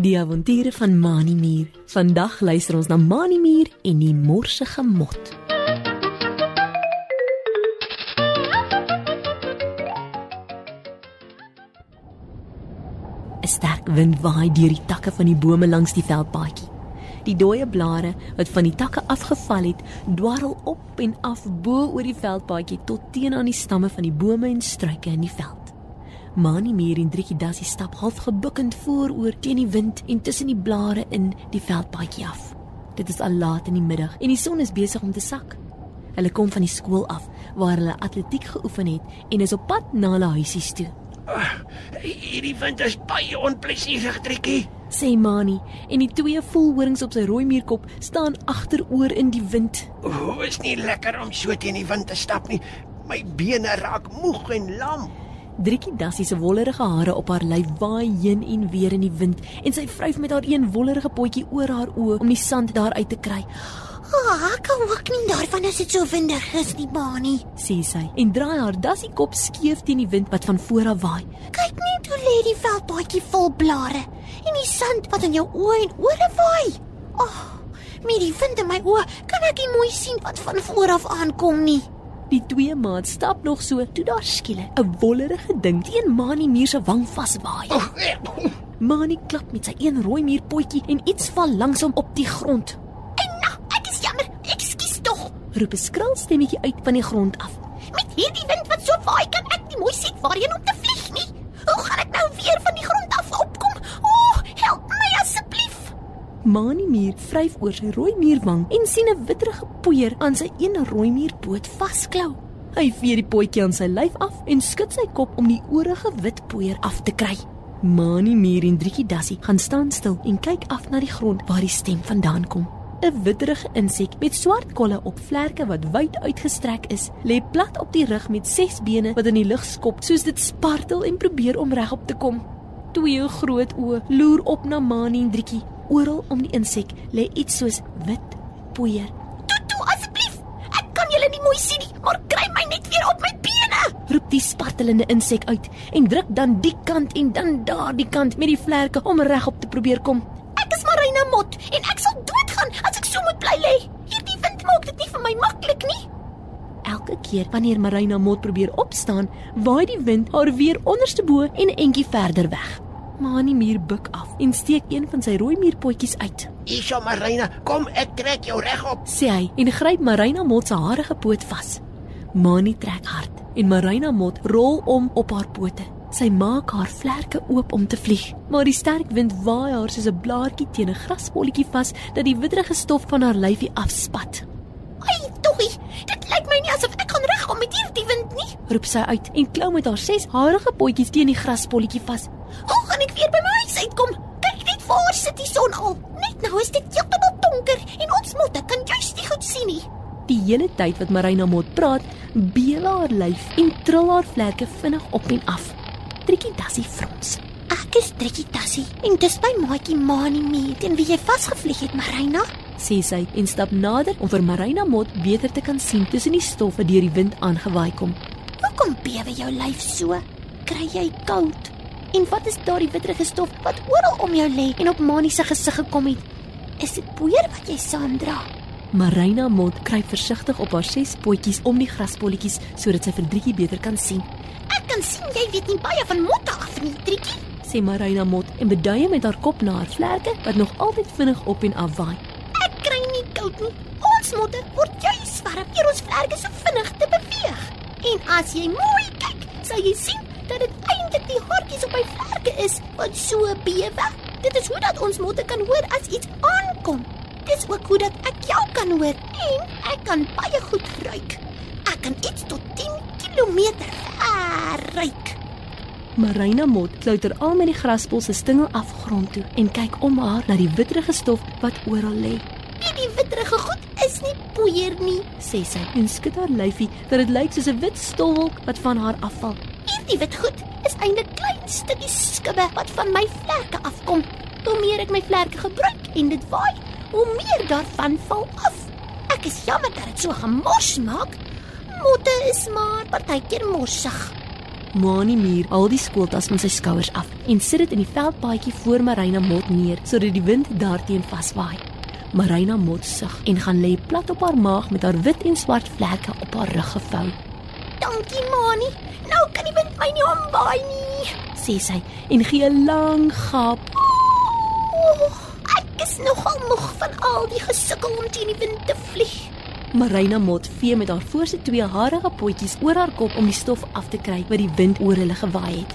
Die avonture van Mani Muur. Vandag luister ons na Mani Muur en die morsige mot. Sterk wind waai deur die takke van die bome langs die veldpaadjie. Die dooie blare wat van die takke afgeval het, dwarrel op en af bo oor die veldpaadjie tot teen aan die stamme van die bome en struike in die veld. Mani Mier en Driekie Dassie stap half gebukkend vooroor teen die wind en tussen die blare in die veldpaadjie af. Dit is al laat in die middag en die son is besig om te sak. Hulle kom van die skool af waar hulle atletiek geoefen het en is op pad na hulle huisies toe. Hierdie wind is baie onplesierig, Trikkie. Sê Mani en die twee volhorings op sy rooi muurkop staan agteroor in die wind. O, is nie lekker om so teen die wind te stap nie. My bene raak moeg en lam. Driekie Dassie se wollerige hare op haar lyf waai heen en weer in die wind en sy vryf met haar een wollerige potjie oor haar oë om die sand daar uit te kry. Ah, ek kan ook nie daarvan as dit so windig is nie, Bani. sê sy en draai haar dassie kop skeef teen die wind wat van voor af waai. Kyk net hoe lê die veldpaadjie vol blare en die sand wat in jou oë en ore waai. Ag, oh, met die wind in my oë kan ek nie mooi sien wat van voor af aankom nie. Die twee maats stap nog so toe daar skielik 'n wollerige ding teen Mani muur se wang vaswaai. Oh, Mani klap met sy een rooi muurpotjie en iets val langs hom op die grond. En nou, ek is jammer. Ekskuus tog. Roep 'n skril stemmetjie uit van die grond af. Met hierdie wind wat so waai, kan ek nie mooi sien waarheen om te vlieg nie. Hoe gaan ek nou weer van die grond asseblief. Mani muur vryf oor sy rooi muurwang en sien 'n witterige poeier aan sy een rooi muurpoot vasklou. Hy vee die potjie aan sy lyf af en skud sy kop om die oorige wit poeier af te kry. Mani muur en Driekie Dassie gaan staan stil en kyk af na die grond waar die stem vandaan kom. 'n Witterige insek met swart kolle op vlerke wat wyd uitgestrek is, lê plat op die rug met ses bene wat in die lug skop soos dit spartel en probeer om regop te kom. Twee groot oë loer op na Mani en Driekie. Oral om die insek lê iets soos wit poeier. Toe toe asseblief. Ek kan julle nie mooi sien nie, maar kry my net weer op my bene. Roep die spartelende insek uit en druk dan die kant en dan daardie kant met die vlerke om regop te probeer kom. Ek is Marina Mot en ek sal doodgaan as ek so moet bly lê. Hierdie wind maak dit nie vir my maklik nie. Elke keer wanneer Marina Mot probeer opstaan, waai die wind haar weer onderste bo en 'n entjie verder weg. Mani muur buk af en steek een van sy rooi muurpotjies uit. Hierso Marina, kom ek trek jou regop. Sê hy en gryp Marina Mot se harige poot vas. Mani trek hard en Marina Mot rol om op haar pote. Sy maak haar vlerke oop om te vlieg, maar die sterk wind waai haar soos 'n blaartjie teen 'n grasbolletjie vas dat die witterige stof van haar lyfie afspat. Ai, toggie, dit lyk my nie asof ek kan regkom met hierdie wind nie. Roep sy uit en klou met haar ses harige potjies teen die grasbolletjie vas. Gaan ek weer by my huis uitkom? Kyk net voor sit die son al. Net nou is dit heeltemal donker en ons motte kan juist nie goed sien nie. Die hele tyd wat Marina Mot praat, beel haar lyf en trill haar vlerke vinnig op en af. Trikkie Dassie frons. Ek is Trekkie Tassie en dis by maatjie Mani mee teen wie jy vasgevlieg het, Marina. sê sy en stap nader om vir Marina Mot beter te kan sien tussen die stof wat deur die wind aangewaai kom. Hoekom bewe jou lyf so? Kry jy koud? En wat is daardie witterige stof wat oral om jou lê en op Mani se gesig gekom het? Is dit poeier wat jy saamdra? Marina Mot kruip versigtig op haar ses potjies om die grasbolletjies sodat sy vir Driekie beter kan sien. Ek kan sien jy weet nie baie van motte af nie, Trekkie. Sê Marina Mot en beduie met haar kop na haar vlerke wat nog altyd vinnig op en af waai. Ek kry nie koud nie. Ons motte word juis warm deur ons vlerke so vinnig te beweeg. En as jy mooi kyk, sal jy sien dat dit die hartjies op my vlerke is wat so bewe. Dit is hoe dat ons motte kan hoor as iets aankom. Dis ook hoe dat ek jou kan hoor en ek kan baie goed ruik. Ek kan iets tot 10 km ver ruik. Marina Mot klouter al met die graspol se stingel af grond toe en kyk om haar na die witterige stof wat oral lê. Hierdie witterige goed is nie poeier nie. Sê sy en skud haar lyfie dat dit lyk soos 'n wit stofwolk wat van haar afval. Hierdie wit goed is eintlik klein stukkies skubbe wat van my vlerke afkom. Hoe meer ek my vlerke gebruik en dit waai, hoe meer daarvan val af. Ek is jammer dat dit so gemors maak. Motte is maar partykeer morsig. Mani Muur haal die skooltas van sy skouers af en sit dit in die veldpaadjie voor Marina Mot neer sodat die wind daarteen vaswaai. Marina Mot sug en gaan lê plat op haar maag met haar wit en swart vlekke op haar rug gevou. Dankie, Mani. Nou kan die wind my nie ombaai nie, sê sy en gee 'n lang gaap. Oh, ek is nogal moeg van al die gesukkel om teen die wind te vlieg. Marina Mot vee met haar voorste twee harige potjies oor haar kop om die stof af te kry wat die wind oor hulle gewaai het.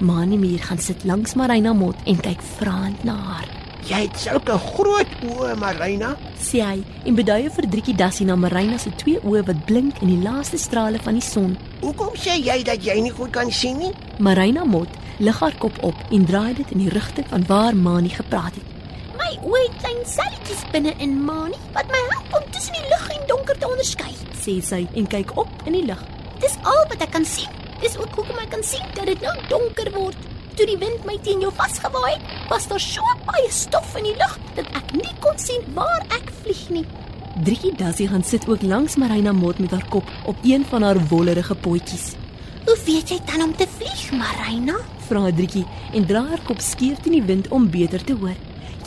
Mani Muur gaan sit langs Marina Mot en kyk vraend na haar. Jy het sulke groot oë, Marina, sê hy en beduie vir Driekie Dassie na Marina se twee oë wat blink in die laaste strale van die son. Hoekom sê jy dat jy nie goed kan sien nie? Marina Mot lig haar kop op en draai dit in die rigting van waar Mani gepraat het. My oë het klein selletjies binne in Mani wat my help om tussen die lig en donker te onderskei, sê sy en kyk op in die lig. Dis al wat ek kan sien. Dis ook hoekom ek kan sien dat dit nou donker word. Toe die wind my teen jou vasgewaai het, was daar so baie stof in die lug dat ek nie kon sien waar ek vlieg nie. Driekie Dassie gaan sit ook langs Marina Mot met haar kop op een van haar wollerige potjies. "Hoe weet jy dan om te vlieg, Marina?" vra Driekie en draai haar kop skeef teen die wind om beter te hoor.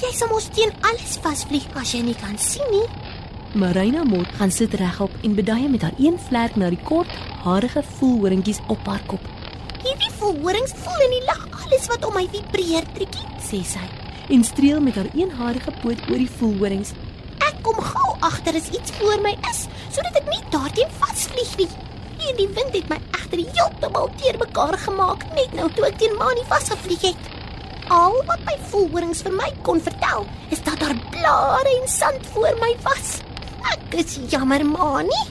Jy sal mos teen alles vasvlieg as jy nie kan sien nie. Marina Mot gaan sit regop en beduie met haar een vlerk na die kort, harige voelhoringkies op haar kop. Hierdie voelhorings voel in die lug alles wat om my vibreer, Trikkie, sê sy en streel met haar een harige poot oor die voelhorings. Ek kom gou agter as iets voor my is, sodat ek nie daarteen vasvlieg nie. Hierdie wind het my egter heeltemal teermekaar gemaak net nou toe ek teen Mani vasgevlieg het. Al wat my voelhorings vir my kon vertel, is dat daar blare en sand voor my was. Ek is jammer, Mani.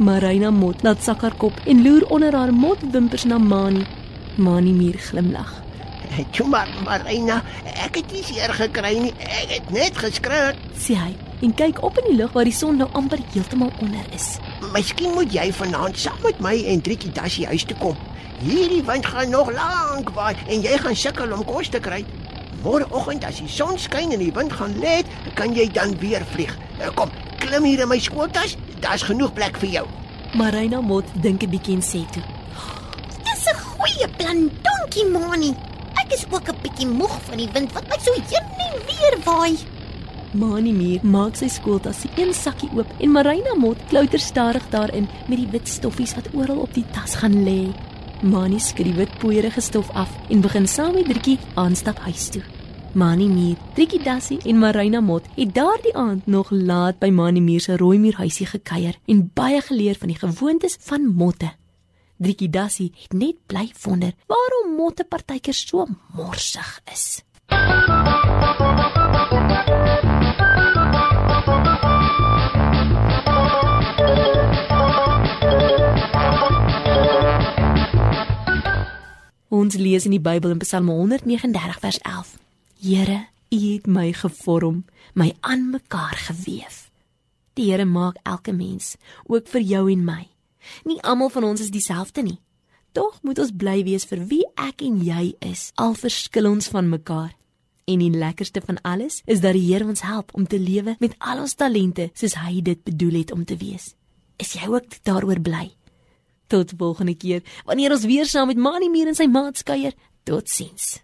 Marina Mot laat sak haar kop en loer onder haar motwimpers na Mani. Mani muur glimlag. "Toe maar, Marina, ek het nie seer gekry nie. Ek het net geskrik," sê hy en kyk op in die lug waar die son nou amper heeltemal onder is. "Miskien moet jy vanaand saam met my en Driekie Dassie huis toe kom." Hierdie wind gaan nog lank waai en jy gaan sukkel om kos te kry. Môreoggend as die son skyn en die wind gaan lê, kan jy dan weer vlieg. Kom, klim hier in my skooltas. Daar's genoeg plek vir jou. Marina Mot dink 'n bietjie en sê toe: "Dis 'n goeie plan, dankie Mani. Is ook 'n bietjie moeg van die wind wat my so heen en weer waai." Mani Muur maak sy skooltas se een sakkie oop en Marina Mot klouter stadig daarin met die wit stoffies wat oral op die tas gaan lê. Mani skryf wit poeierige stof af en begin saam met Driekie aanstap huis toe. Mani Muur, Driekie Dassie en Marina Mot het daardie aand nog laat by Mani Muur se rooi muurhuisie gekuier en baie geleer van die gewoontes van motte. Driekie Dassie het net bly wonder waarom motte partykeer so morsig is. Ons lees in die Bybel in Psalm 139 vers 11. Here, U het my gevorm, my aan mekaar gewewe. Die Here maak elke mens, ook vir jou en my. Nie almal van ons is dieselfde nie. Tog moet ons bly wees vir wie ek en jy is. Al verskil ons van mekaar. En die lekkerste van alles is dat die Here ons help om te lewe met al ons talente soos hy dit bedoel het om te wees. Is jy ook daaroor bly? Tot volgende keer wanneer ons weer saam met Mani Mier en sy maats kuier. Totsiens.